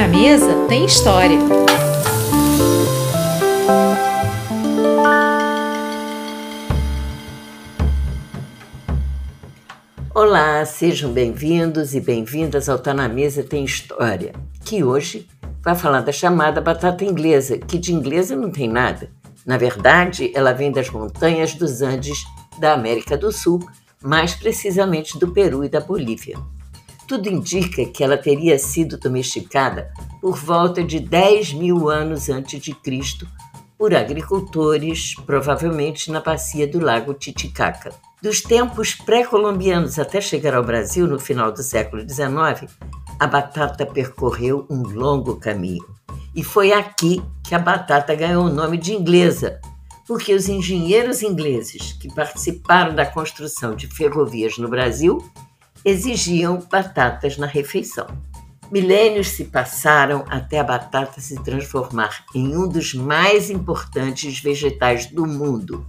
na Mesa tem história. Olá, sejam bem-vindos e bem-vindas ao Tá na Mesa Tem História, que hoje vai falar da chamada batata inglesa, que de inglesa não tem nada. Na verdade, ela vem das montanhas dos Andes da América do Sul, mais precisamente do Peru e da Bolívia. Tudo indica que ela teria sido domesticada por volta de 10 mil anos antes de Cristo por agricultores, provavelmente na bacia do lago Titicaca. Dos tempos pré-colombianos até chegar ao Brasil no final do século XIX, a batata percorreu um longo caminho. E foi aqui que a batata ganhou o nome de inglesa, porque os engenheiros ingleses que participaram da construção de ferrovias no Brasil exigiam batatas na refeição. Milênios se passaram até a batata se transformar em um dos mais importantes vegetais do mundo,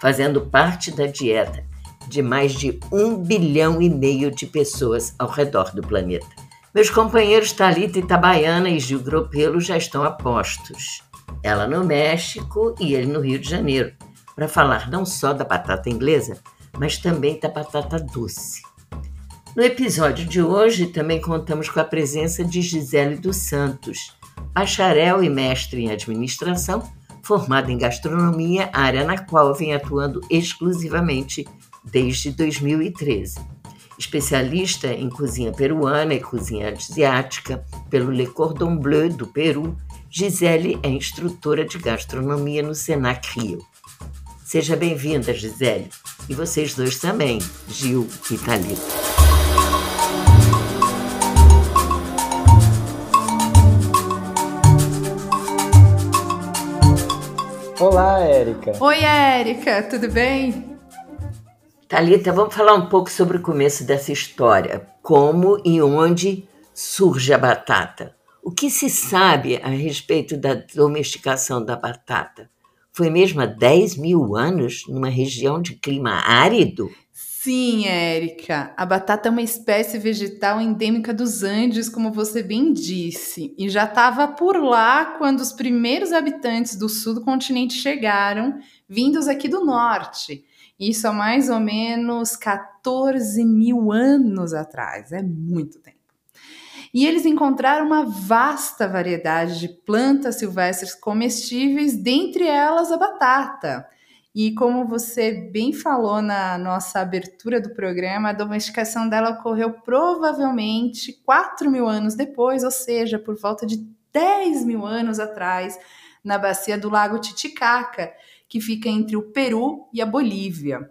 fazendo parte da dieta de mais de um bilhão e meio de pessoas ao redor do planeta. Meus companheiros Talita Itabaiana e Gil Gropelo já estão a postos. Ela no México e ele no Rio de Janeiro, para falar não só da batata inglesa, mas também da batata doce. No episódio de hoje, também contamos com a presença de Gisele dos Santos, bacharel e mestre em administração, formada em gastronomia, área na qual vem atuando exclusivamente desde 2013. Especialista em cozinha peruana e cozinha asiática pelo Le Cordon Bleu do Peru, Gisele é instrutora de gastronomia no Senac Rio. Seja bem-vinda, Gisele. E vocês dois também, Gil e Thalita. Olá, Érica. Oi, Érica, tudo bem? Talita, vamos falar um pouco sobre o começo dessa história. Como e onde surge a batata? O que se sabe a respeito da domesticação da batata? Foi mesmo há 10 mil anos numa região de clima árido? Sim, Érica. A batata é uma espécie vegetal endêmica dos Andes, como você bem disse, e já estava por lá quando os primeiros habitantes do sul do continente chegaram, vindos aqui do norte. Isso há mais ou menos 14 mil anos atrás, é muito tempo. E eles encontraram uma vasta variedade de plantas silvestres comestíveis, dentre elas a batata. E como você bem falou na nossa abertura do programa, a domesticação dela ocorreu provavelmente 4 mil anos depois, ou seja, por volta de 10 mil anos atrás, na bacia do Lago Titicaca, que fica entre o Peru e a Bolívia.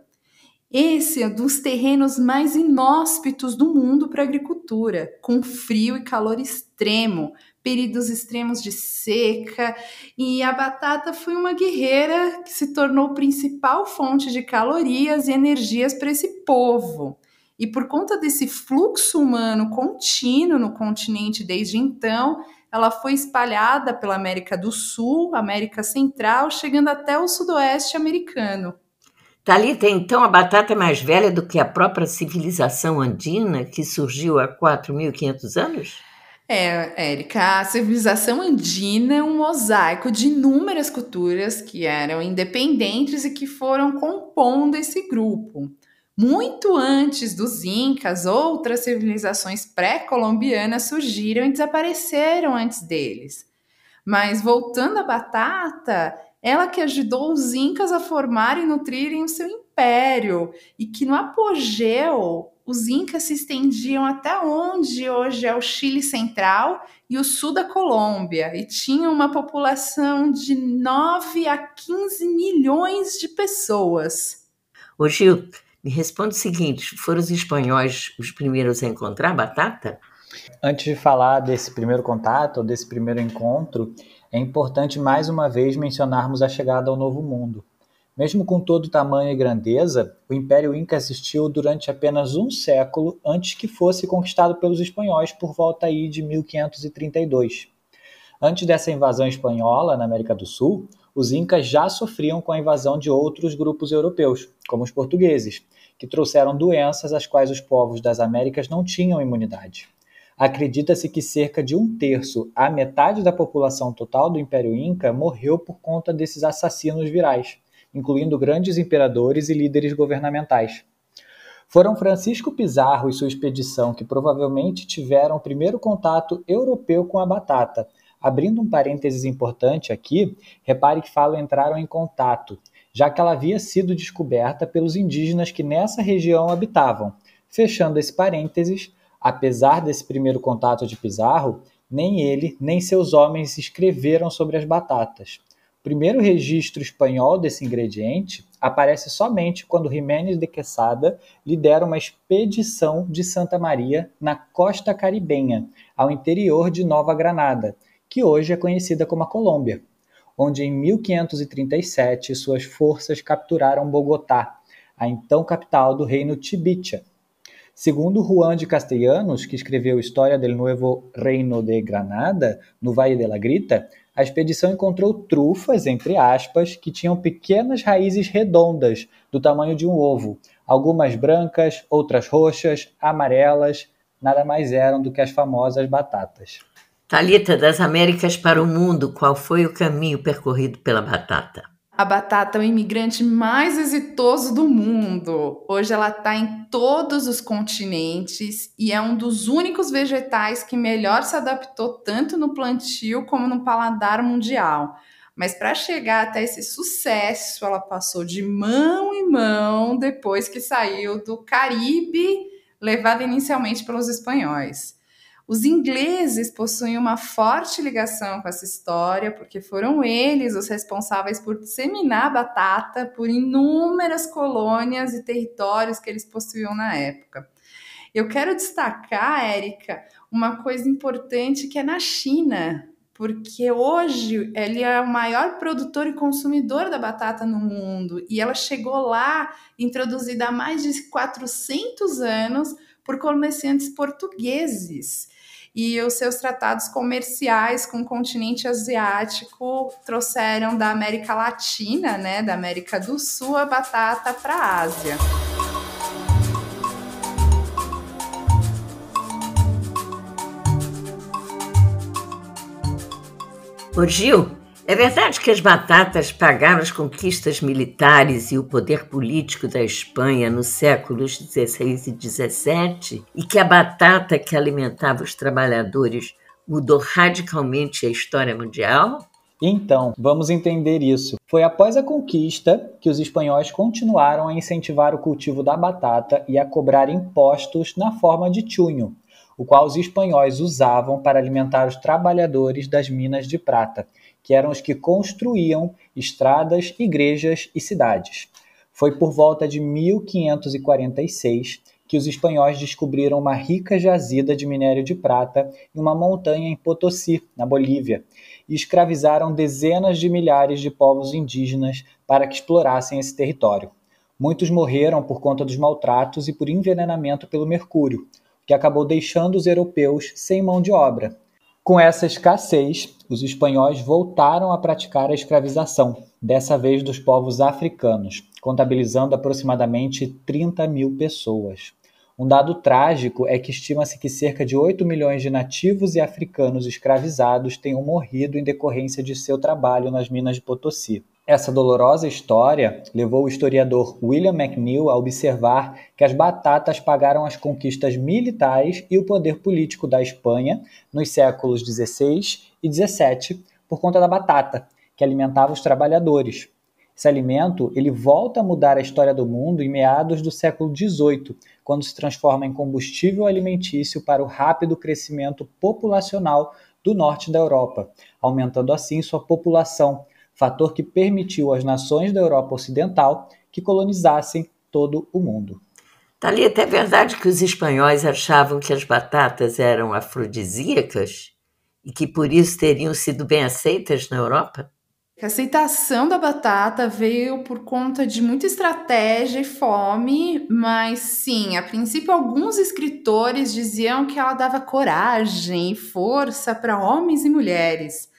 Esse é um dos terrenos mais inóspitos do mundo para agricultura, com frio e calor extremo, períodos extremos de seca, e a batata foi uma guerreira que se tornou principal fonte de calorias e energias para esse povo. E por conta desse fluxo humano contínuo no continente desde então, ela foi espalhada pela América do Sul, América Central, chegando até o sudoeste americano. Talita, então a batata é mais velha do que a própria civilização andina que surgiu há 4.500 anos? É, Érica, a civilização andina é um mosaico de inúmeras culturas que eram independentes e que foram compondo esse grupo. Muito antes dos Incas, outras civilizações pré-colombianas surgiram e desapareceram antes deles. Mas voltando à batata, ela que ajudou os Incas a formarem e nutrirem o seu império, e que no apogeu os Incas se estendiam até onde hoje é o Chile Central e o sul da Colômbia, e tinham uma população de 9 a 15 milhões de pessoas. Ô Gil, me responde o seguinte: foram os espanhóis os primeiros a encontrar batata? Antes de falar desse primeiro contato, ou desse primeiro encontro, é importante mais uma vez mencionarmos a chegada ao Novo Mundo. Mesmo com todo o tamanho e grandeza, o Império Inca existiu durante apenas um século antes que fosse conquistado pelos espanhóis por volta aí de 1532. Antes dessa invasão espanhola na América do Sul, os incas já sofriam com a invasão de outros grupos europeus, como os portugueses, que trouxeram doenças às quais os povos das Américas não tinham imunidade. acredita-se que cerca de um terço a metade da população total do Império Inca morreu por conta desses assassinos virais, incluindo grandes imperadores e líderes governamentais. Foram Francisco Pizarro e sua expedição que provavelmente tiveram o primeiro contato europeu com a batata. Abrindo um parênteses importante aqui, repare que falo entraram em contato, já que ela havia sido descoberta pelos indígenas que nessa região habitavam. Fechando esse parênteses, Apesar desse primeiro contato de Pizarro, nem ele nem seus homens escreveram sobre as batatas. Primeiro registro espanhol desse ingrediente aparece somente quando Jiménez de Quesada lidera uma expedição de Santa Maria na costa caribenha, ao interior de Nova Granada, que hoje é conhecida como a Colômbia, onde em 1537 suas forças capturaram Bogotá, a então capital do reino Tibicha, Segundo Juan de Castellanos, que escreveu História del Nuevo Reino de Granada, no Vale de la Grita, a expedição encontrou trufas, entre aspas, que tinham pequenas raízes redondas, do tamanho de um ovo, algumas brancas, outras roxas, amarelas, nada mais eram do que as famosas batatas. Talita, das Américas para o mundo, qual foi o caminho percorrido pela batata? A batata é o imigrante mais exitoso do mundo. Hoje ela está em todos os continentes e é um dos únicos vegetais que melhor se adaptou tanto no plantio como no paladar mundial. Mas para chegar até esse sucesso, ela passou de mão em mão depois que saiu do Caribe, levada inicialmente pelos espanhóis. Os ingleses possuem uma forte ligação com essa história, porque foram eles os responsáveis por disseminar a batata por inúmeras colônias e territórios que eles possuíam na época. Eu quero destacar, Érica, uma coisa importante que é na China, porque hoje ele é o maior produtor e consumidor da batata no mundo e ela chegou lá introduzida há mais de 400 anos por comerciantes portugueses e os seus tratados comerciais com o continente asiático trouxeram da América Latina, né, da América do Sul, a batata para a Ásia. Ô Gil, é verdade que as batatas pagaram as conquistas militares e o poder político da Espanha nos séculos XVI e XVII e que a batata que alimentava os trabalhadores mudou radicalmente a história mundial? Então, vamos entender isso. Foi após a conquista que os espanhóis continuaram a incentivar o cultivo da batata e a cobrar impostos na forma de chunho, o qual os espanhóis usavam para alimentar os trabalhadores das minas de prata que eram os que construíam estradas, igrejas e cidades. Foi por volta de 1546 que os espanhóis descobriram uma rica jazida de minério de prata em uma montanha em Potosí, na Bolívia, e escravizaram dezenas de milhares de povos indígenas para que explorassem esse território. Muitos morreram por conta dos maltratos e por envenenamento pelo mercúrio, que acabou deixando os europeus sem mão de obra, com essa escassez, os espanhóis voltaram a praticar a escravização, dessa vez dos povos africanos, contabilizando aproximadamente 30 mil pessoas. Um dado trágico é que estima-se que cerca de 8 milhões de nativos e africanos escravizados tenham morrido em decorrência de seu trabalho nas minas de Potosí. Essa dolorosa história levou o historiador William McNeill a observar que as batatas pagaram as conquistas militares e o poder político da Espanha nos séculos XVI e XVII por conta da batata, que alimentava os trabalhadores. Esse alimento ele volta a mudar a história do mundo em meados do século XVIII, quando se transforma em combustível alimentício para o rápido crescimento populacional do norte da Europa, aumentando assim sua população fator que permitiu às nações da Europa Ocidental que colonizassem todo o mundo. Thalita, é verdade que os espanhóis achavam que as batatas eram afrodisíacas e que por isso teriam sido bem aceitas na Europa? A aceitação da batata veio por conta de muita estratégia e fome, mas sim, a princípio alguns escritores diziam que ela dava coragem e força para homens e mulheres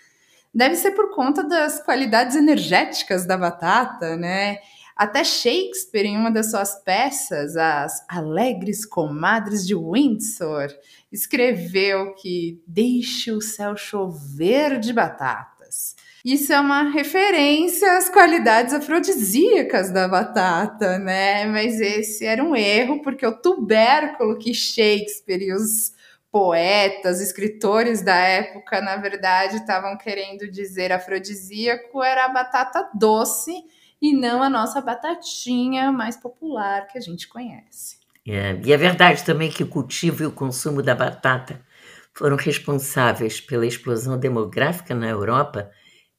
deve ser por conta das qualidades energéticas da batata, né? Até Shakespeare, em uma das suas peças, As Alegres Comadres de Windsor, escreveu que deixe o céu chover de batatas. Isso é uma referência às qualidades afrodisíacas da batata, né? Mas esse era um erro, porque o tubérculo que Shakespeare e os poetas, escritores da época, na verdade, estavam querendo dizer afrodisíaco era a batata doce e não a nossa batatinha mais popular que a gente conhece. É, e é verdade também que o cultivo e o consumo da batata foram responsáveis pela explosão demográfica na Europa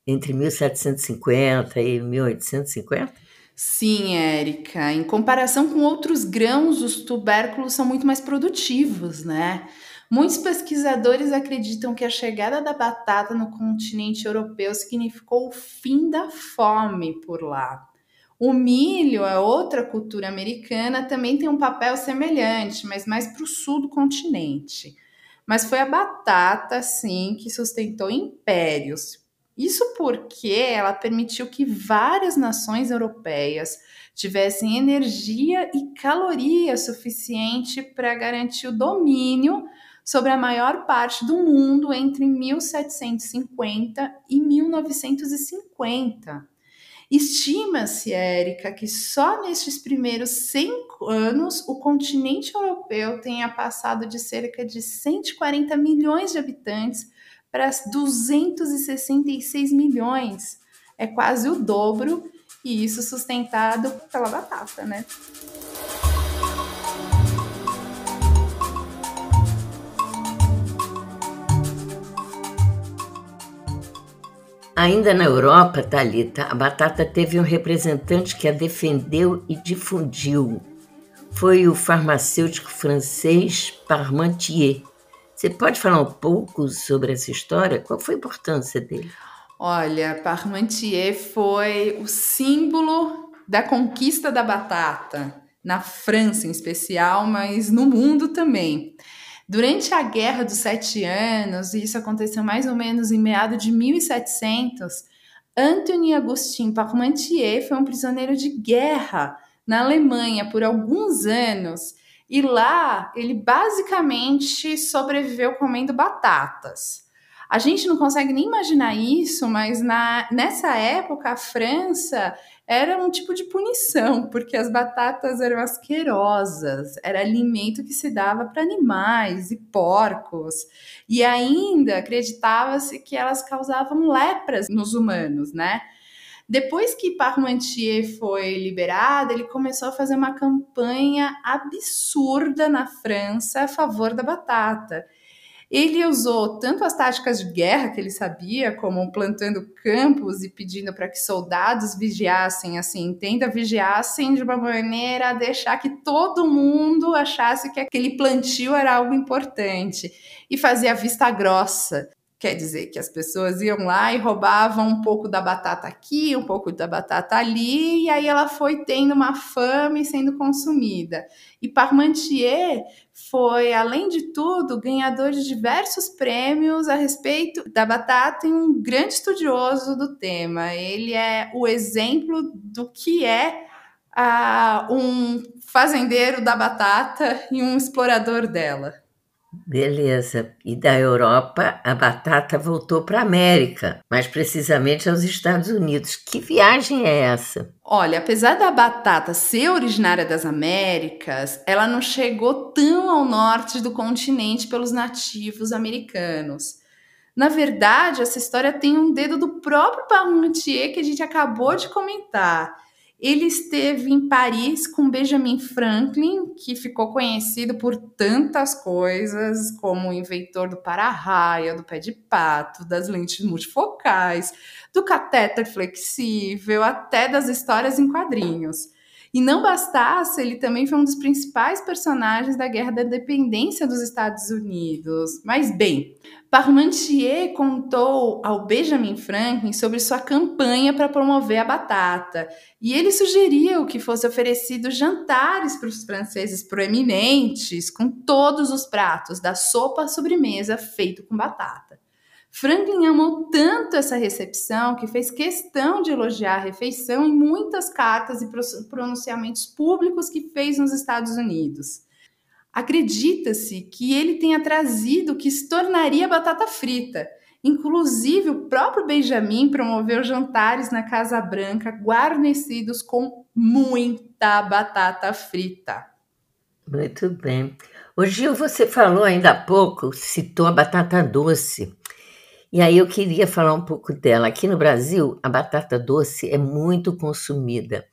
entre 1750 e 1850? Sim, Érica. Em comparação com outros grãos, os tubérculos são muito mais produtivos, né? Muitos pesquisadores acreditam que a chegada da batata no continente europeu significou o fim da fome por lá. O milho, a outra cultura americana, também tem um papel semelhante, mas mais para o sul do continente. Mas foi a batata, sim, que sustentou impérios. Isso porque ela permitiu que várias nações europeias tivessem energia e caloria suficiente para garantir o domínio sobre a maior parte do mundo entre 1750 e 1950. Estima-se, Érica, que só nestes primeiros cinco anos o continente europeu tenha passado de cerca de 140 milhões de habitantes para 266 milhões. É quase o dobro, e isso sustentado pela batata, né? Ainda na Europa, Talita, a batata teve um representante que a defendeu e difundiu. Foi o farmacêutico francês Parmentier. Você pode falar um pouco sobre essa história? Qual foi a importância dele? Olha, Parmentier foi o símbolo da conquista da batata, na França em especial, mas no mundo também. Durante a Guerra dos Sete Anos, e isso aconteceu mais ou menos em meado de 1700, Anthony Augustin Parmentier foi um prisioneiro de guerra na Alemanha por alguns anos e lá ele basicamente sobreviveu comendo batatas. A gente não consegue nem imaginar isso, mas na, nessa época a França era um tipo de punição, porque as batatas eram asquerosas, era alimento que se dava para animais e porcos, e ainda acreditava-se que elas causavam lepras nos humanos, né? Depois que Parmentier foi liberado, ele começou a fazer uma campanha absurda na França a favor da batata. Ele usou tanto as táticas de guerra que ele sabia, como plantando campos e pedindo para que soldados vigiassem, assim, entenda, vigiassem de uma maneira a deixar que todo mundo achasse que aquele plantio era algo importante e fazia vista grossa. Quer dizer que as pessoas iam lá e roubavam um pouco da batata aqui, um pouco da batata ali, e aí ela foi tendo uma fama e sendo consumida. E Parmentier foi, além de tudo, ganhador de diversos prêmios a respeito da batata e um grande estudioso do tema. Ele é o exemplo do que é uh, um fazendeiro da batata e um explorador dela. Beleza. E da Europa, a batata voltou para a América, mais precisamente aos Estados Unidos. Que viagem é essa? Olha, apesar da batata ser originária das Américas, ela não chegou tão ao norte do continente pelos nativos americanos. Na verdade, essa história tem um dedo do próprio Parmentier que a gente acabou de comentar. Ele esteve em Paris com Benjamin Franklin, que ficou conhecido por tantas coisas, como o inventor do para-raia, do pé de pato, das lentes multifocais, do catéter flexível, até das histórias em quadrinhos. E não bastasse, ele também foi um dos principais personagens da Guerra da Independência dos Estados Unidos. Mas bem, Parmentier contou ao Benjamin Franklin sobre sua campanha para promover a batata, e ele sugeriu que fosse oferecido jantares para os franceses proeminentes com todos os pratos da sopa à sobremesa feito com batata. Franklin amou tanto essa recepção que fez questão de elogiar a refeição em muitas cartas e pronunciamentos públicos que fez nos Estados Unidos. Acredita-se que ele tenha trazido o que se tornaria batata frita. Inclusive, o próprio Benjamin promoveu jantares na Casa Branca guarnecidos com muita batata frita. Muito bem. O Gil, você falou ainda há pouco, citou a batata doce. E aí eu queria falar um pouco dela. Aqui no Brasil, a batata doce é muito consumida.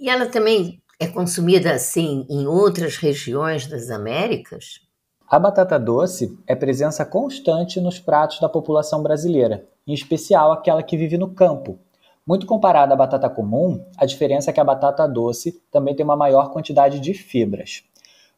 E ela também é consumida assim em outras regiões das Américas? A batata doce é presença constante nos pratos da população brasileira, em especial aquela que vive no campo. Muito comparada à batata comum, a diferença é que a batata doce também tem uma maior quantidade de fibras.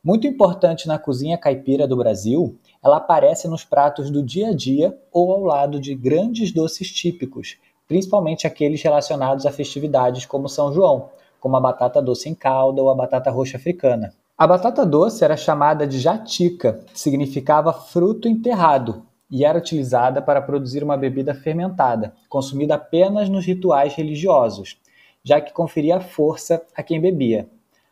Muito importante na cozinha caipira do Brasil, ela aparece nos pratos do dia a dia ou ao lado de grandes doces típicos, principalmente aqueles relacionados a festividades como São João, como a batata doce em calda ou a batata roxa africana. A batata doce era chamada de jatica, que significava fruto enterrado, e era utilizada para produzir uma bebida fermentada, consumida apenas nos rituais religiosos, já que conferia força a quem bebia.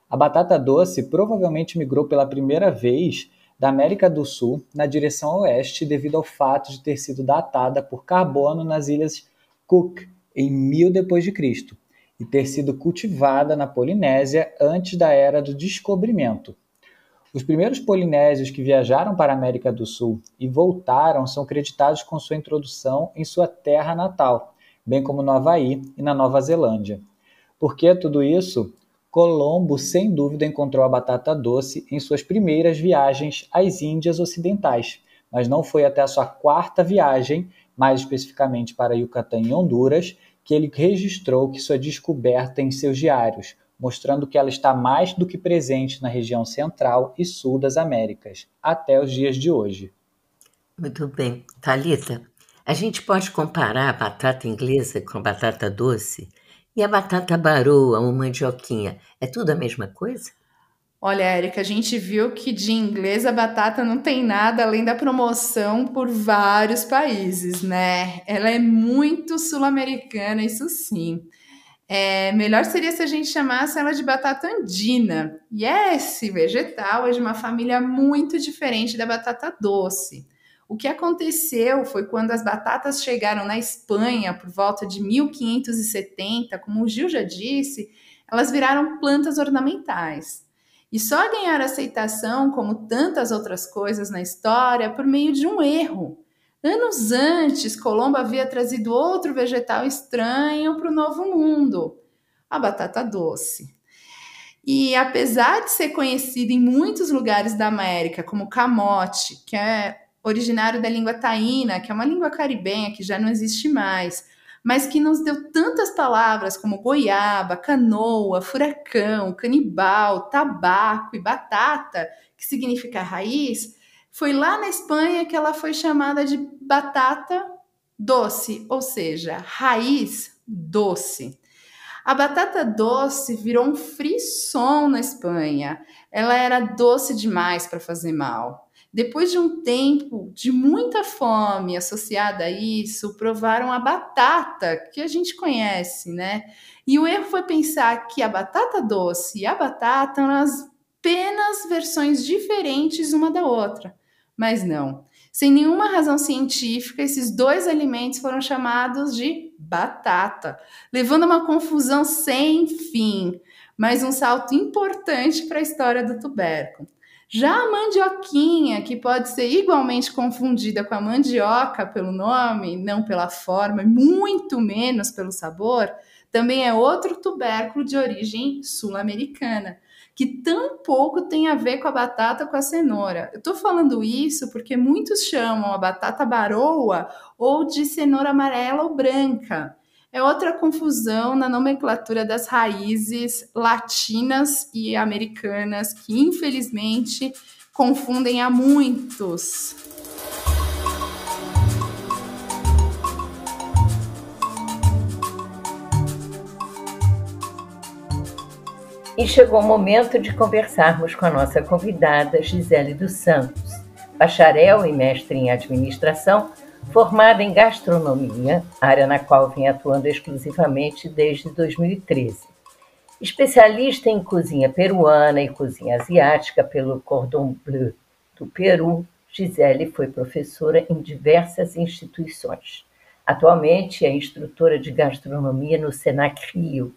A batata doce provavelmente migrou pela primeira vez da América do Sul na direção oeste devido ao fato de ter sido datada por carbono nas ilhas Cook em 1000 d.C. e ter sido cultivada na Polinésia antes da era do descobrimento. Os primeiros polinésios que viajaram para a América do Sul e voltaram são creditados com sua introdução em sua terra natal, bem como no Havaí e na Nova Zelândia. Por que tudo isso? Colombo sem dúvida encontrou a batata doce em suas primeiras viagens às Índias Ocidentais, mas não foi até a sua quarta viagem, mais especificamente para Yucatán e Honduras, que ele registrou que sua descoberta em seus diários, mostrando que ela está mais do que presente na região central e sul das Américas, até os dias de hoje. Muito bem. Talita, a gente pode comparar a batata inglesa com a batata doce? E a batata baroa ou mandioquinha, é tudo a mesma coisa? Olha, Érica, a gente viu que de inglês a batata não tem nada além da promoção por vários países, né? Ela é muito sul-americana, isso sim. É, melhor seria se a gente chamasse ela de batata andina. E esse vegetal é de uma família muito diferente da batata doce. O que aconteceu foi quando as batatas chegaram na Espanha por volta de 1570, como o Gil já disse, elas viraram plantas ornamentais. E só ganharam aceitação, como tantas outras coisas na história, por meio de um erro. Anos antes, Colombo havia trazido outro vegetal estranho para o Novo Mundo, a batata doce. E apesar de ser conhecido em muitos lugares da América como camote, que é originário da língua taína, que é uma língua caribenha que já não existe mais, mas que nos deu tantas palavras como goiaba, canoa, furacão, canibal, tabaco e batata, que significa raiz, foi lá na Espanha que ela foi chamada de batata doce, ou seja, raiz doce. A batata doce virou um frisson na Espanha. Ela era doce demais para fazer mal. Depois de um tempo de muita fome associada a isso, provaram a batata, que a gente conhece, né? E o erro foi pensar que a batata doce e a batata eram apenas versões diferentes uma da outra. Mas não. Sem nenhuma razão científica, esses dois alimentos foram chamados de batata, levando a uma confusão sem fim, mas um salto importante para a história do tubérculo. Já a mandioquinha, que pode ser igualmente confundida com a mandioca pelo nome, não pela forma, muito menos pelo sabor, também é outro tubérculo de origem sul-americana, que tão pouco tem a ver com a batata com a cenoura. Eu estou falando isso porque muitos chamam a batata baroa ou de cenoura amarela ou branca é outra confusão na nomenclatura das raízes latinas e americanas que, infelizmente, confundem a muitos. E chegou o momento de conversarmos com a nossa convidada Gisele dos Santos, bacharel e mestre em administração Formada em gastronomia, área na qual vem atuando exclusivamente desde 2013. Especialista em cozinha peruana e cozinha asiática pelo Cordon Bleu do Peru, Gisele foi professora em diversas instituições. Atualmente é instrutora de gastronomia no Senac Rio.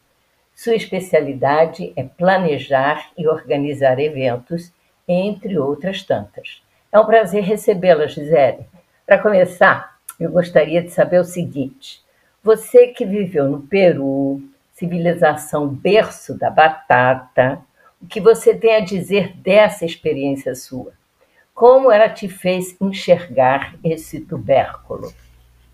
Sua especialidade é planejar e organizar eventos, entre outras tantas. É um prazer recebê-la, Gisele. Para começar, eu gostaria de saber o seguinte: você que viveu no Peru, civilização berço da batata, o que você tem a dizer dessa experiência sua? Como ela te fez enxergar esse tubérculo?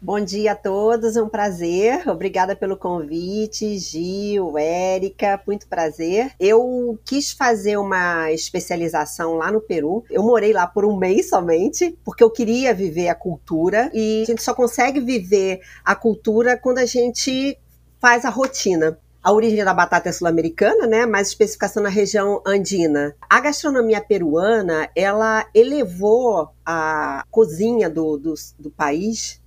Bom dia a todos, é um prazer. Obrigada pelo convite, Gil, Érica, muito prazer. Eu quis fazer uma especialização lá no Peru. Eu morei lá por um mês somente, porque eu queria viver a cultura e a gente só consegue viver a cultura quando a gente faz a rotina. A origem da batata é sul-americana, né? Mais especificação na região andina. A gastronomia peruana, ela elevou a cozinha do, do, do país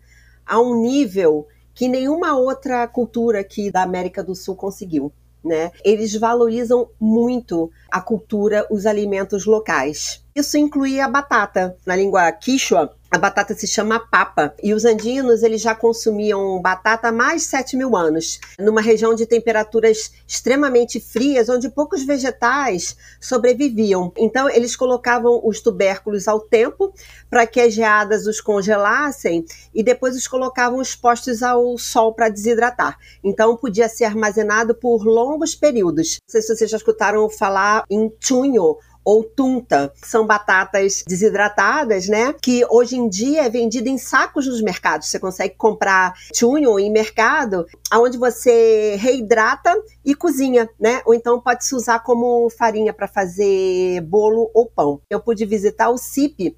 a um nível que nenhuma outra cultura aqui da América do Sul conseguiu. Né? Eles valorizam muito a cultura, os alimentos locais. Isso inclui a batata. Na língua quichua, a batata se chama papa. E os andinos, eles já consumiam batata há mais de 7 mil anos, numa região de temperaturas extremamente frias, onde poucos vegetais sobreviviam. Então, eles colocavam os tubérculos ao tempo para que as geadas os congelassem e depois os colocavam expostos ao sol para desidratar. Então, podia ser armazenado por longos períodos. Não sei se vocês já escutaram falar em chunho ou tunta, são batatas desidratadas, né? Que hoje em dia é vendida em sacos nos mercados. Você consegue comprar chunho em mercado, onde você reidrata e cozinha, né? Ou então pode se usar como farinha para fazer bolo ou pão. Eu pude visitar o CIP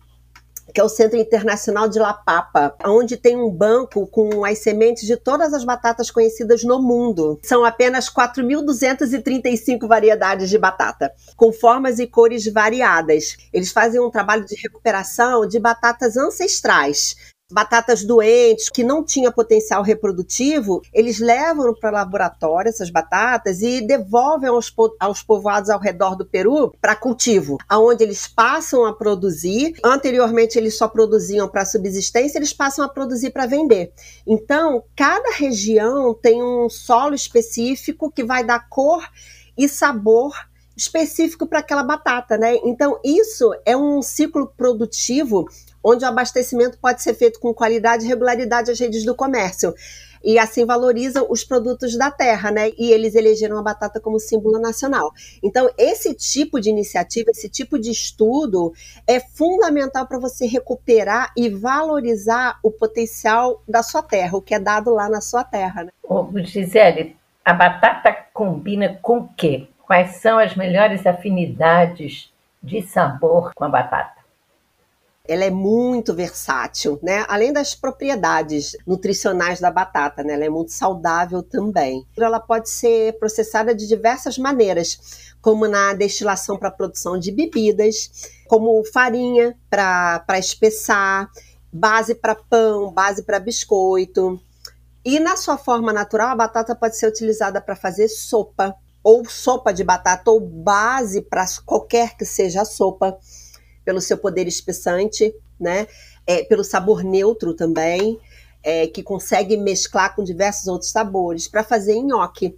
que é o Centro Internacional de La Papa, onde tem um banco com as sementes de todas as batatas conhecidas no mundo. São apenas 4.235 variedades de batata, com formas e cores variadas. Eles fazem um trabalho de recuperação de batatas ancestrais, batatas doentes, que não tinha potencial reprodutivo, eles levam para o laboratório essas batatas e devolvem aos, po aos povoados ao redor do Peru para cultivo, aonde eles passam a produzir. Anteriormente eles só produziam para subsistência, eles passam a produzir para vender. Então, cada região tem um solo específico que vai dar cor e sabor específico para aquela batata, né? Então, isso é um ciclo produtivo onde o abastecimento pode ser feito com qualidade e regularidade às redes do comércio. E assim valoriza os produtos da terra, né? E eles elegeram a batata como símbolo nacional. Então, esse tipo de iniciativa, esse tipo de estudo é fundamental para você recuperar e valorizar o potencial da sua terra, o que é dado lá na sua terra. Né? Ô, Gisele, a batata combina com o quê? Quais são as melhores afinidades de sabor com a batata? Ela é muito versátil, né? Além das propriedades nutricionais da batata, né? Ela é muito saudável também. Ela pode ser processada de diversas maneiras, como na destilação para produção de bebidas, como farinha para espessar, base para pão, base para biscoito. E na sua forma natural, a batata pode ser utilizada para fazer sopa, ou sopa de batata, ou base para qualquer que seja a sopa pelo seu poder espessante, né? É, pelo sabor neutro também, é, que consegue mesclar com diversos outros sabores para fazer nhoque.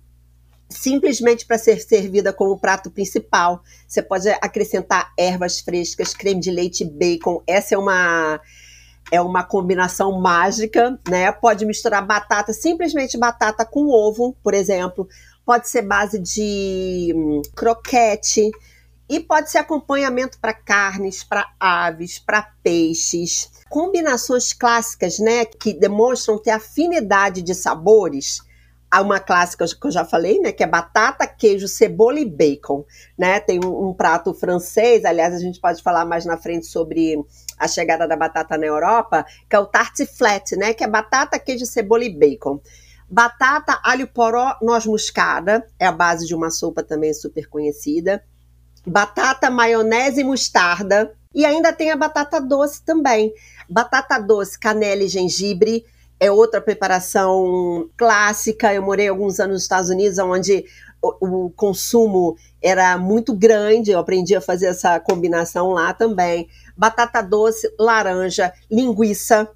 Simplesmente para ser servida como prato principal. Você pode acrescentar ervas frescas, creme de leite e bacon. Essa é uma é uma combinação mágica, né? Pode misturar batata, simplesmente batata com ovo, por exemplo. Pode ser base de hum, croquete, e pode ser acompanhamento para carnes, para aves, para peixes. Combinações clássicas, né, que demonstram ter afinidade de sabores. Há uma clássica que eu já falei, né, que é batata, queijo, cebola e bacon, né? Tem um, um prato francês, aliás, a gente pode falar mais na frente sobre a chegada da batata na Europa, que é o tartiflette, né, que é batata, queijo, cebola e bacon. Batata, alho poró, noz moscada, é a base de uma sopa também super conhecida batata, maionese e mostarda. E ainda tem a batata doce também. Batata doce, canela e gengibre é outra preparação clássica. Eu morei alguns anos nos Estados Unidos, onde o, o consumo era muito grande. Eu aprendi a fazer essa combinação lá também. Batata doce, laranja, linguiça,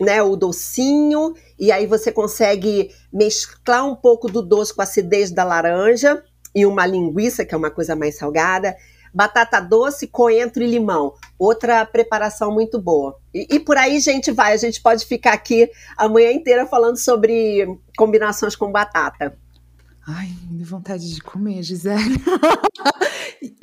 né, o docinho, e aí você consegue mesclar um pouco do doce com a acidez da laranja e uma linguiça, que é uma coisa mais salgada batata doce, coentro e limão. Outra preparação muito boa. E, e, por aí, gente, vai. A gente pode ficar aqui a manhã inteira falando sobre combinações com batata. Ai, me vontade de comer, Gisele. e,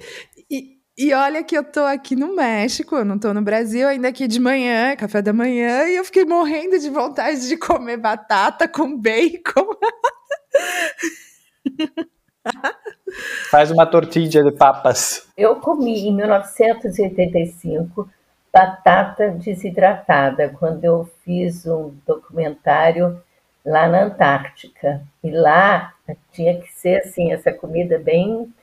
e, e, olha que eu tô aqui no México, eu não tô no Brasil, ainda aqui de manhã, café da manhã, e eu fiquei morrendo de vontade de comer batata com bacon. Faz uma tortilha de papas. Eu comi em 1985 batata desidratada quando eu fiz um documentário lá na Antártica. E lá tinha que ser assim, essa comida bem.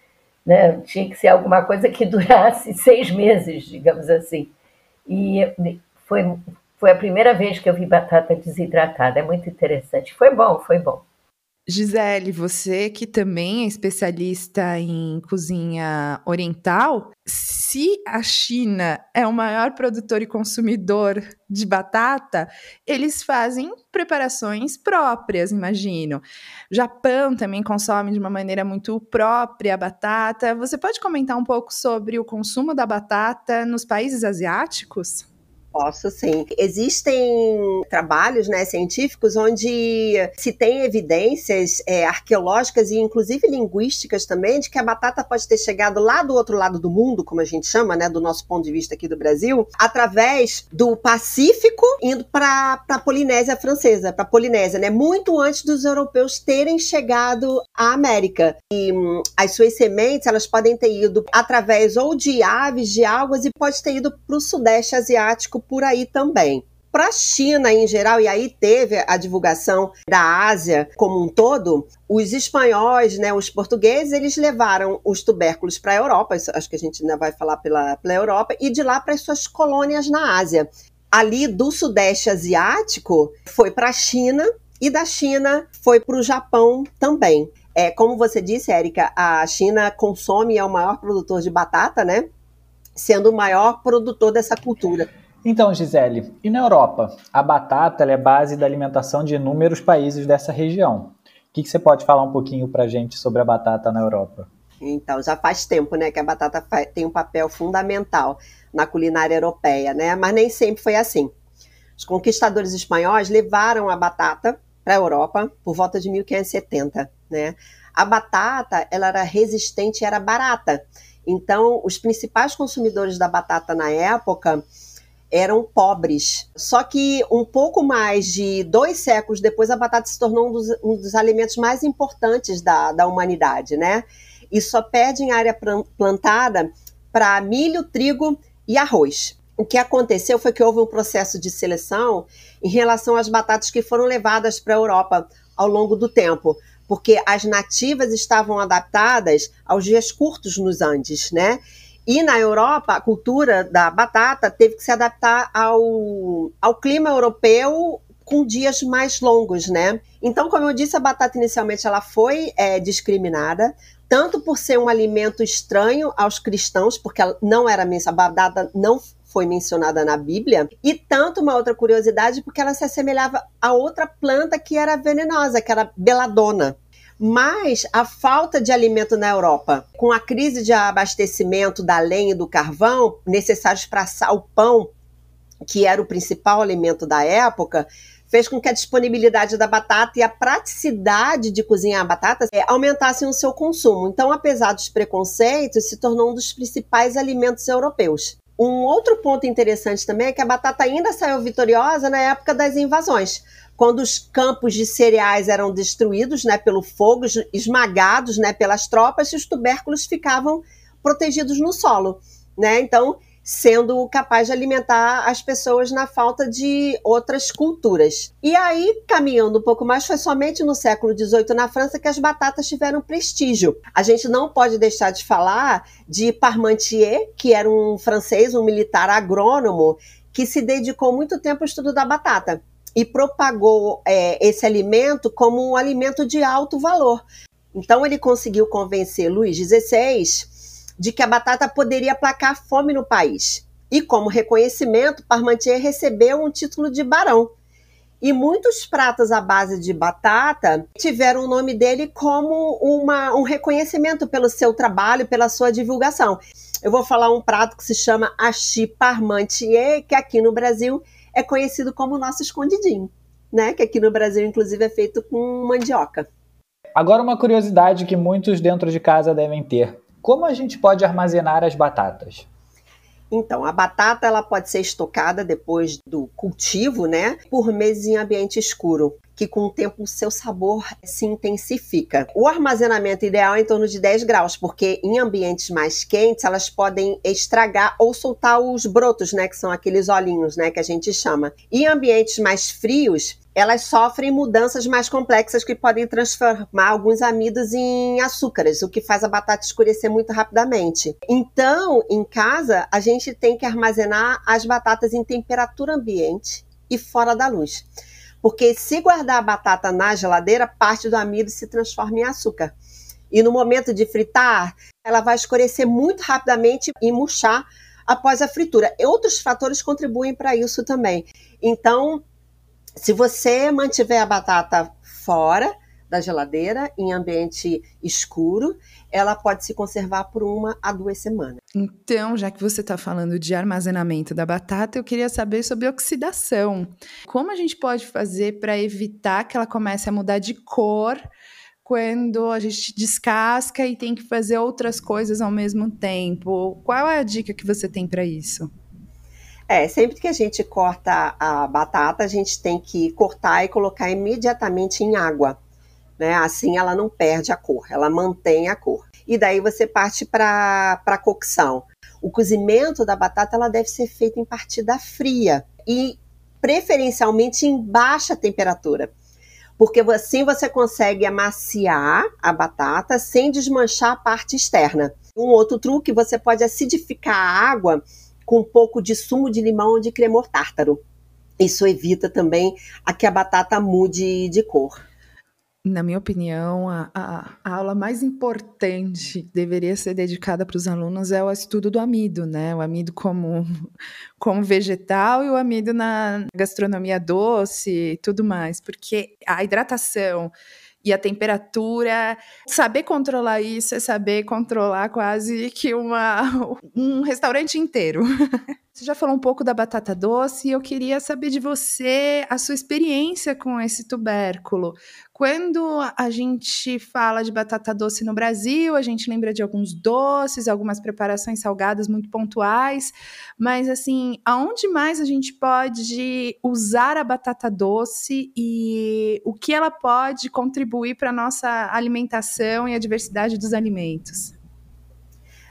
Né, tinha que ser alguma coisa que durasse seis meses, digamos assim. E foi, foi a primeira vez que eu vi batata desidratada. É muito interessante. Foi bom, foi bom. Gisele, você que também é especialista em cozinha oriental, se a China é o maior produtor e consumidor de batata, eles fazem preparações próprias, imagino. Japão também consome de uma maneira muito própria a batata. Você pode comentar um pouco sobre o consumo da batata nos países asiáticos? Posso sim. Existem trabalhos né, científicos onde se tem evidências é, arqueológicas e inclusive linguísticas também de que a batata pode ter chegado lá do outro lado do mundo, como a gente chama, né, do nosso ponto de vista aqui do Brasil, através do Pacífico indo para a Polinésia Francesa, para a Polinésia, né, muito antes dos europeus terem chegado à América. E hum, as suas sementes elas podem ter ido através ou de aves, de águas e pode ter ido para o Sudeste Asiático por aí também. Para a China em geral, e aí teve a divulgação da Ásia como um todo, os espanhóis, né, os portugueses, eles levaram os tubérculos para a Europa, acho que a gente ainda vai falar pela, pela Europa, e de lá para as suas colônias na Ásia. Ali do Sudeste Asiático foi para a China e da China foi para o Japão também. É, como você disse, Érica, a China consome é o maior produtor de batata, né? Sendo o maior produtor dessa cultura. Então, Gisele, e na Europa? A batata é base da alimentação de inúmeros países dessa região. O que, que você pode falar um pouquinho para gente sobre a batata na Europa? Então, já faz tempo né, que a batata tem um papel fundamental na culinária europeia, né? mas nem sempre foi assim. Os conquistadores espanhóis levaram a batata para a Europa por volta de 1570. Né? A batata ela era resistente e era barata. Então, os principais consumidores da batata na época eram pobres. Só que um pouco mais de dois séculos depois, a batata se tornou um dos, um dos alimentos mais importantes da, da humanidade, né? E só perde em área plantada para milho, trigo e arroz. O que aconteceu foi que houve um processo de seleção em relação às batatas que foram levadas para a Europa ao longo do tempo, porque as nativas estavam adaptadas aos dias curtos nos Andes, né? E na Europa, a cultura da batata teve que se adaptar ao, ao clima europeu com dias mais longos, né? Então, como eu disse, a batata inicialmente ela foi é, discriminada, tanto por ser um alimento estranho aos cristãos, porque ela não era a batata não foi mencionada na Bíblia, e tanto uma outra curiosidade porque ela se assemelhava a outra planta que era venenosa, que era beladona. Mas a falta de alimento na Europa, com a crise de abastecimento da lenha e do carvão, necessários para assar o pão, que era o principal alimento da época, fez com que a disponibilidade da batata e a praticidade de cozinhar a batata é, aumentassem o seu consumo. Então, apesar dos preconceitos, se tornou um dos principais alimentos europeus. Um outro ponto interessante também é que a batata ainda saiu vitoriosa na época das invasões quando os campos de cereais eram destruídos né, pelo fogo, esmagados né, pelas tropas, e os tubérculos ficavam protegidos no solo. Né? Então, sendo capaz de alimentar as pessoas na falta de outras culturas. E aí, caminhando um pouco mais, foi somente no século XVIII na França que as batatas tiveram prestígio. A gente não pode deixar de falar de Parmentier, que era um francês, um militar agrônomo, que se dedicou muito tempo ao estudo da batata e propagou é, esse alimento como um alimento de alto valor. Então ele conseguiu convencer Luís XVI de que a batata poderia aplacar a fome no país. E como reconhecimento, Parmentier recebeu um título de barão. E muitos pratos à base de batata tiveram o nome dele como uma, um reconhecimento pelo seu trabalho, pela sua divulgação. Eu vou falar um prato que se chama Achi Parmentier, que aqui no Brasil é conhecido como nosso escondidinho, né? Que aqui no Brasil, inclusive, é feito com mandioca. Agora, uma curiosidade que muitos dentro de casa devem ter: como a gente pode armazenar as batatas? Então, a batata ela pode ser estocada depois do cultivo, né, por meses em ambiente escuro, que com o tempo o seu sabor se intensifica. O armazenamento ideal é em torno de 10 graus, porque em ambientes mais quentes elas podem estragar ou soltar os brotos, né, que são aqueles olhinhos, né, que a gente chama. E em ambientes mais frios, elas sofrem mudanças mais complexas que podem transformar alguns amidos em açúcares, o que faz a batata escurecer muito rapidamente. Então, em casa, a gente tem que armazenar as batatas em temperatura ambiente e fora da luz. Porque se guardar a batata na geladeira, parte do amido se transforma em açúcar. E no momento de fritar, ela vai escurecer muito rapidamente e murchar após a fritura. E outros fatores contribuem para isso também. Então, se você mantiver a batata fora da geladeira, em ambiente escuro, ela pode se conservar por uma a duas semanas. Então, já que você está falando de armazenamento da batata, eu queria saber sobre oxidação. Como a gente pode fazer para evitar que ela comece a mudar de cor quando a gente descasca e tem que fazer outras coisas ao mesmo tempo? Qual é a dica que você tem para isso? É, sempre que a gente corta a batata, a gente tem que cortar e colocar imediatamente em água. Né? Assim ela não perde a cor, ela mantém a cor. E daí você parte para a cocção. O cozimento da batata ela deve ser feito em partida fria e preferencialmente em baixa temperatura. Porque assim você consegue amaciar a batata sem desmanchar a parte externa. Um outro truque, você pode acidificar a água com um pouco de sumo de limão ou de cremor tártaro. Isso evita também a que a batata mude de cor. Na minha opinião, a, a, a, aula mais importante deveria ser dedicada para os alunos é o estudo do amido, né? O amido como, como vegetal e o amido na gastronomia doce e tudo mais, porque a hidratação e a temperatura. Saber controlar isso é saber controlar quase que uma, um restaurante inteiro. Você já falou um pouco da batata doce e eu queria saber de você a sua experiência com esse tubérculo. Quando a gente fala de batata doce no Brasil, a gente lembra de alguns doces, algumas preparações salgadas muito pontuais, mas assim, aonde mais a gente pode usar a batata doce e o que ela pode contribuir para a nossa alimentação e a diversidade dos alimentos?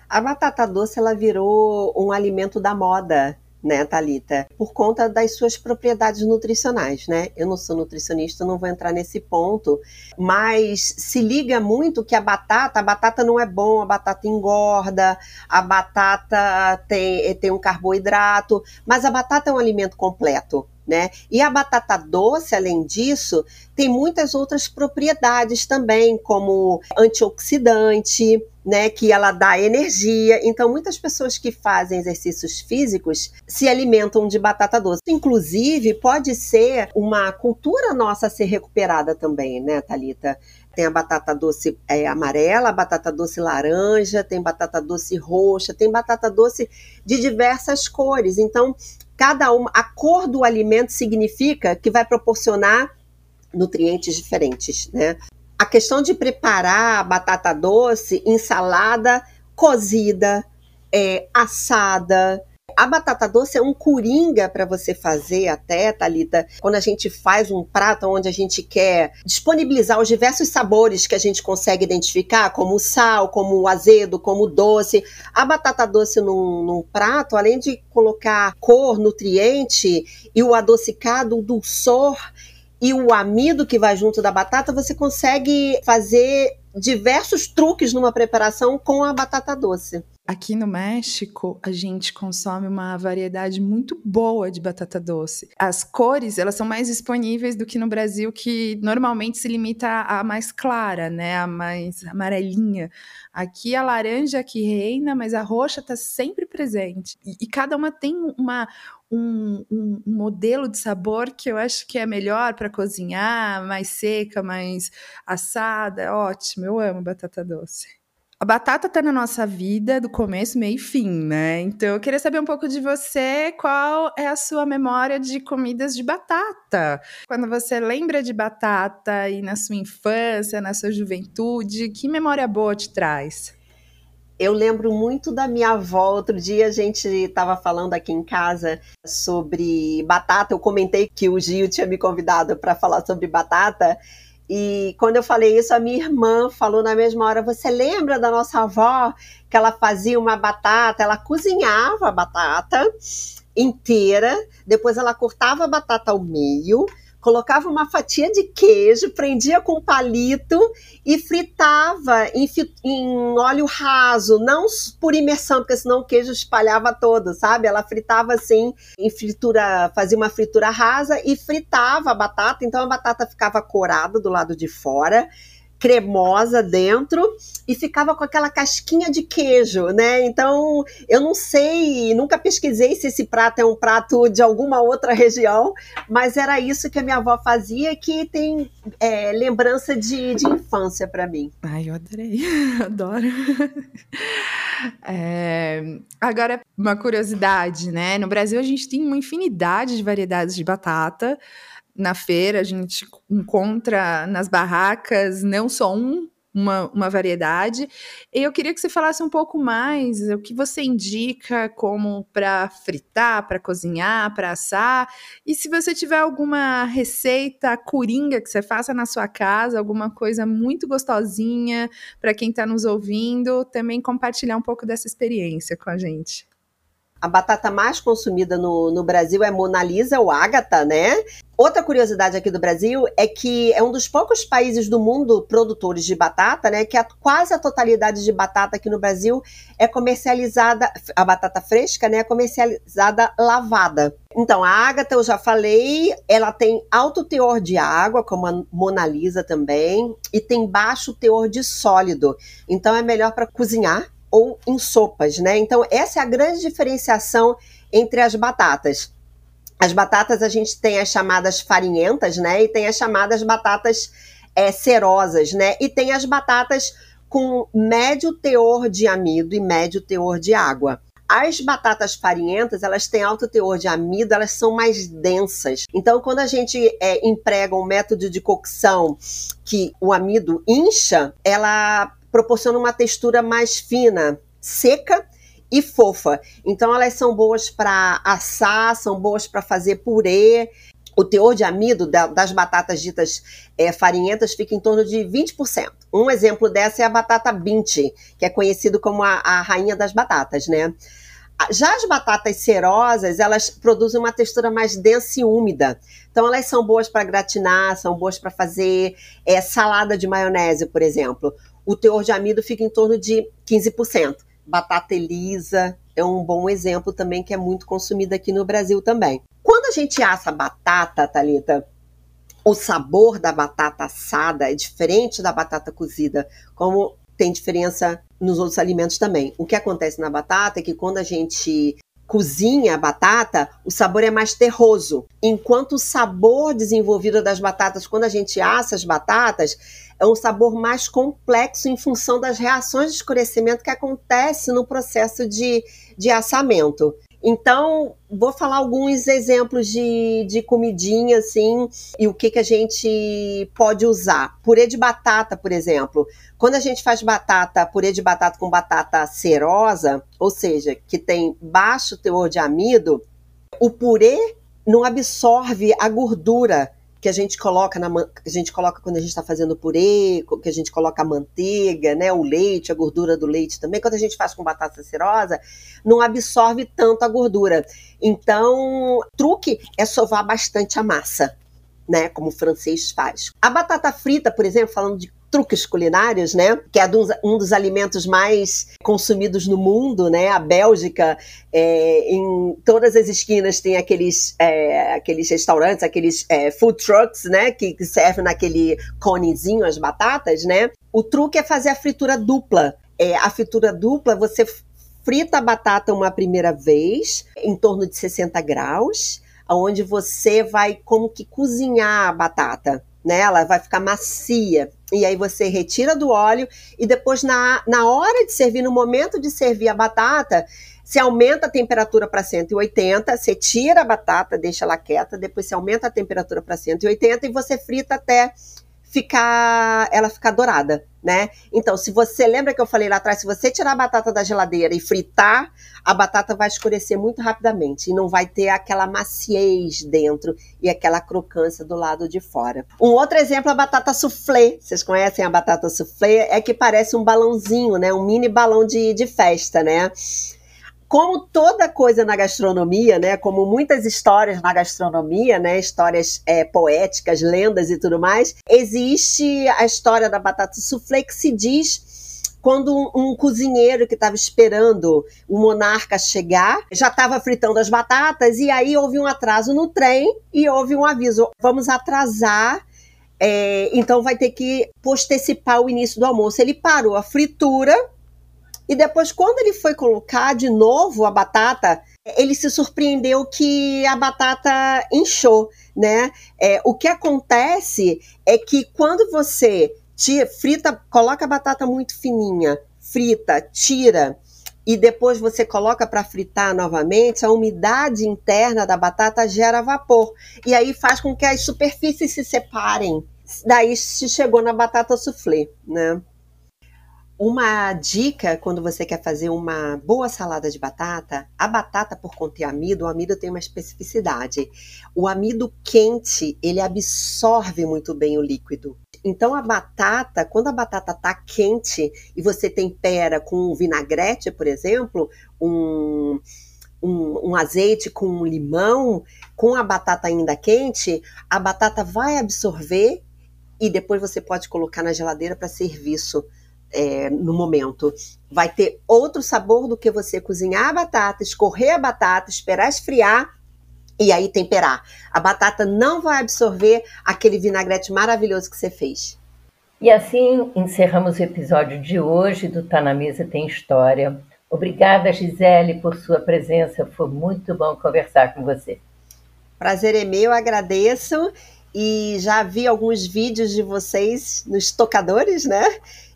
A batata doce ela virou um alimento da moda, né, Talita? Por conta das suas propriedades nutricionais, né? Eu não sou nutricionista, não vou entrar nesse ponto, mas se liga muito que a batata, a batata não é bom, a batata engorda, a batata tem, tem um carboidrato, mas a batata é um alimento completo. Né? E a batata doce, além disso, tem muitas outras propriedades também, como antioxidante, né, que ela dá energia. Então, muitas pessoas que fazem exercícios físicos se alimentam de batata doce. Inclusive, pode ser uma cultura nossa a ser recuperada também, né, Talita? Tem a batata doce é, amarela, a batata doce laranja, tem batata doce roxa, tem batata doce de diversas cores. Então, cada uma, a cor do alimento significa que vai proporcionar nutrientes diferentes, né? A questão de preparar batata doce em salada cozida, é, assada, a batata doce é um coringa para você fazer até, Talita, quando a gente faz um prato onde a gente quer disponibilizar os diversos sabores que a gente consegue identificar, como o sal, como o azedo, como o doce. A batata doce num, num prato, além de colocar cor, nutriente e o adocicado, o dulçor e o amido que vai junto da batata, você consegue fazer diversos truques numa preparação com a batata doce. Aqui no México, a gente consome uma variedade muito boa de batata doce. As cores, elas são mais disponíveis do que no Brasil, que normalmente se limita à mais clara, né, a mais amarelinha. Aqui a laranja que reina, mas a roxa está sempre presente. E, e, cada uma tem uma, um, um, modelo de sabor que eu acho que é melhor para cozinhar, mais seca, mais assada. Ótimo, eu amo batata doce. A batata tá na nossa vida do começo, meio e fim, né? Então eu queria saber um pouco de você, qual é a sua memória de comidas de batata? Quando você lembra de batata e na sua infância, na sua juventude, que memória boa te traz? Eu lembro muito da minha avó. Outro dia a gente estava falando aqui em casa sobre batata. Eu comentei que o Gil tinha me convidado para falar sobre batata. E quando eu falei isso, a minha irmã falou na mesma hora: Você lembra da nossa avó que ela fazia uma batata? Ela cozinhava a batata inteira, depois ela cortava a batata ao meio, colocava uma fatia de queijo, prendia com palito e fritava em, em, óleo raso, não por imersão, porque senão o queijo espalhava todo, sabe? Ela fritava assim, em fritura, fazia uma fritura rasa e fritava a batata, então a batata ficava corada do lado de fora cremosa dentro e ficava com aquela casquinha de queijo, né? Então, eu não sei, nunca pesquisei se esse prato é um prato de alguma outra região, mas era isso que a minha avó fazia que tem é, lembrança de, de infância para mim. Ai, eu adorei, adoro. É, agora, uma curiosidade, né? No Brasil a gente tem uma infinidade de variedades de batata na feira, a gente encontra nas barracas não só um, uma, uma variedade. E eu queria que você falasse um pouco mais o que você indica como para fritar, para cozinhar, para assar. E se você tiver alguma receita coringa que você faça na sua casa, alguma coisa muito gostosinha para quem está nos ouvindo, também compartilhar um pouco dessa experiência com a gente. A batata mais consumida no, no Brasil é Mona Lisa ou Ágata, né? Outra curiosidade aqui do Brasil é que é um dos poucos países do mundo produtores de batata, né? Que a, quase a totalidade de batata aqui no Brasil é comercializada, a batata fresca, né? É comercializada lavada. Então, a ágata, eu já falei, ela tem alto teor de água, como a Mona Lisa também, e tem baixo teor de sólido. Então, é melhor para cozinhar ou em sopas, né? Então, essa é a grande diferenciação entre as batatas. As batatas a gente tem as chamadas farinhentas, né? E tem as chamadas batatas é, cerosas, né? E tem as batatas com médio teor de amido e médio teor de água. As batatas farinhentas, elas têm alto teor de amido, elas são mais densas. Então, quando a gente é, emprega um método de cocção que o amido incha, ela proporciona uma textura mais fina, seca e fofa. Então elas são boas para assar, são boas para fazer purê. O teor de amido das batatas ditas é, farinhentas fica em torno de 20%. Um exemplo dessa é a batata binti, que é conhecido como a, a rainha das batatas, né? Já as batatas cerosas, elas produzem uma textura mais densa e úmida. Então, elas são boas para gratinar, são boas para fazer é, salada de maionese, por exemplo o teor de amido fica em torno de 15%. Batata elisa é um bom exemplo também que é muito consumida aqui no Brasil também. Quando a gente assa batata, Talita, o sabor da batata assada é diferente da batata cozida, como tem diferença nos outros alimentos também. O que acontece na batata é que quando a gente cozinha a batata, o sabor é mais terroso, enquanto o sabor desenvolvido das batatas, quando a gente assa as batatas, é um sabor mais complexo em função das reações de escurecimento que acontece no processo de, de assamento. Então, vou falar alguns exemplos de, de comidinha, assim, e o que, que a gente pode usar. Purê de batata, por exemplo. Quando a gente faz batata, purê de batata com batata cerosa, ou seja, que tem baixo teor de amido, o purê não absorve a gordura que a gente coloca na a gente coloca quando a gente está fazendo purê, que a gente coloca a manteiga, né, o leite, a gordura do leite também. Quando a gente faz com batata cerosa, não absorve tanto a gordura. Então, truque é sovar bastante a massa, né, como o francês faz. A batata frita, por exemplo, falando de truques culinários, né? Que é um dos alimentos mais consumidos no mundo, né? A Bélgica, é, em todas as esquinas tem aqueles, é, aqueles restaurantes, aqueles é, food trucks, né? Que, que servem naquele conezinho as batatas, né? O truque é fazer a fritura dupla. É, a fritura dupla, você frita a batata uma primeira vez, em torno de 60 graus, onde você vai como que cozinhar a batata né? Ela vai ficar macia. E aí você retira do óleo e depois, na, na hora de servir, no momento de servir a batata, você aumenta a temperatura para 180, você tira a batata, deixa ela quieta, depois você aumenta a temperatura para 180 e você frita até ficar ela ficar dourada, né? Então, se você lembra que eu falei lá atrás, se você tirar a batata da geladeira e fritar, a batata vai escurecer muito rapidamente e não vai ter aquela maciez dentro e aquela crocância do lado de fora. Um outro exemplo é a batata soufflé. Vocês conhecem a batata soufflé? É que parece um balãozinho, né? Um mini balão de, de festa, né? Como toda coisa na gastronomia, né, como muitas histórias na gastronomia, né, histórias é, poéticas, lendas e tudo mais, existe a história da batata soufflé que se diz quando um, um cozinheiro que estava esperando o monarca chegar já estava fritando as batatas e aí houve um atraso no trem e houve um aviso: vamos atrasar. É, então vai ter que postecipar o início do almoço. Ele parou a fritura e depois, quando ele foi colocar de novo a batata, ele se surpreendeu que a batata inchou, né? É, o que acontece é que quando você tira, frita, coloca a batata muito fininha, frita, tira e depois você coloca para fritar novamente, a umidade interna da batata gera vapor e aí faz com que as superfícies se separem. Daí se chegou na batata soufflé, né? Uma dica quando você quer fazer uma boa salada de batata, a batata por conter amido, o amido tem uma especificidade. O amido quente, ele absorve muito bem o líquido. Então a batata, quando a batata tá quente e você tempera com vinagrete, por exemplo, um, um, um, azeite com um limão, com a batata ainda quente, a batata vai absorver e depois você pode colocar na geladeira para serviço é, no momento. Vai ter outro sabor do que você cozinhar a batata, escorrer a batata, esperar esfriar e aí temperar. A batata não vai absorver aquele vinagrete maravilhoso que você fez. E assim encerramos o episódio de hoje do Tá na Mesa Tem História. Obrigada, Gisele, por sua presença. Foi muito bom conversar com você. Prazer é meu, agradeço. E já vi alguns vídeos de vocês nos tocadores, né?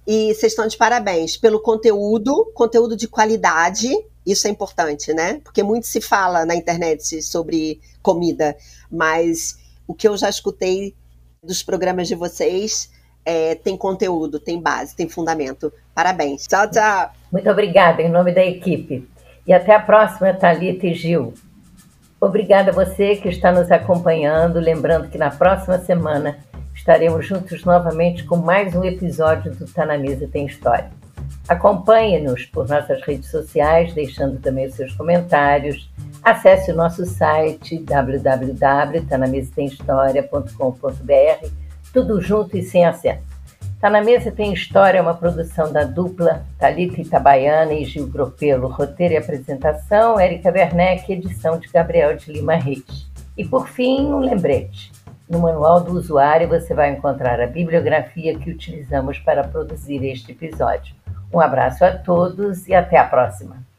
E vocês estão de parabéns pelo conteúdo, conteúdo de qualidade. Isso é importante, né? Porque muito se fala na internet sobre comida, mas o que eu já escutei dos programas de vocês é, tem conteúdo, tem base, tem fundamento. Parabéns. Tchau, tchau. Muito obrigada, em nome da equipe. E até a próxima, Thalita e Gil. Obrigada a você que está nos acompanhando. Lembrando que na próxima semana estaremos juntos novamente com mais um episódio do Tá na Mesa Tem História. Acompanhe-nos por nossas redes sociais, deixando também os seus comentários. Acesse o nosso site www.tanamesatemhistoria.com.br, tudo junto e sem acento. Tá na Mesa Tem História é uma produção da dupla Thalita Itabaiana e Gil Gropelo, roteiro e apresentação, Érica Werneck, edição de Gabriel de Lima Reis. E por fim, um lembrete. No manual do usuário você vai encontrar a bibliografia que utilizamos para produzir este episódio. Um abraço a todos e até a próxima!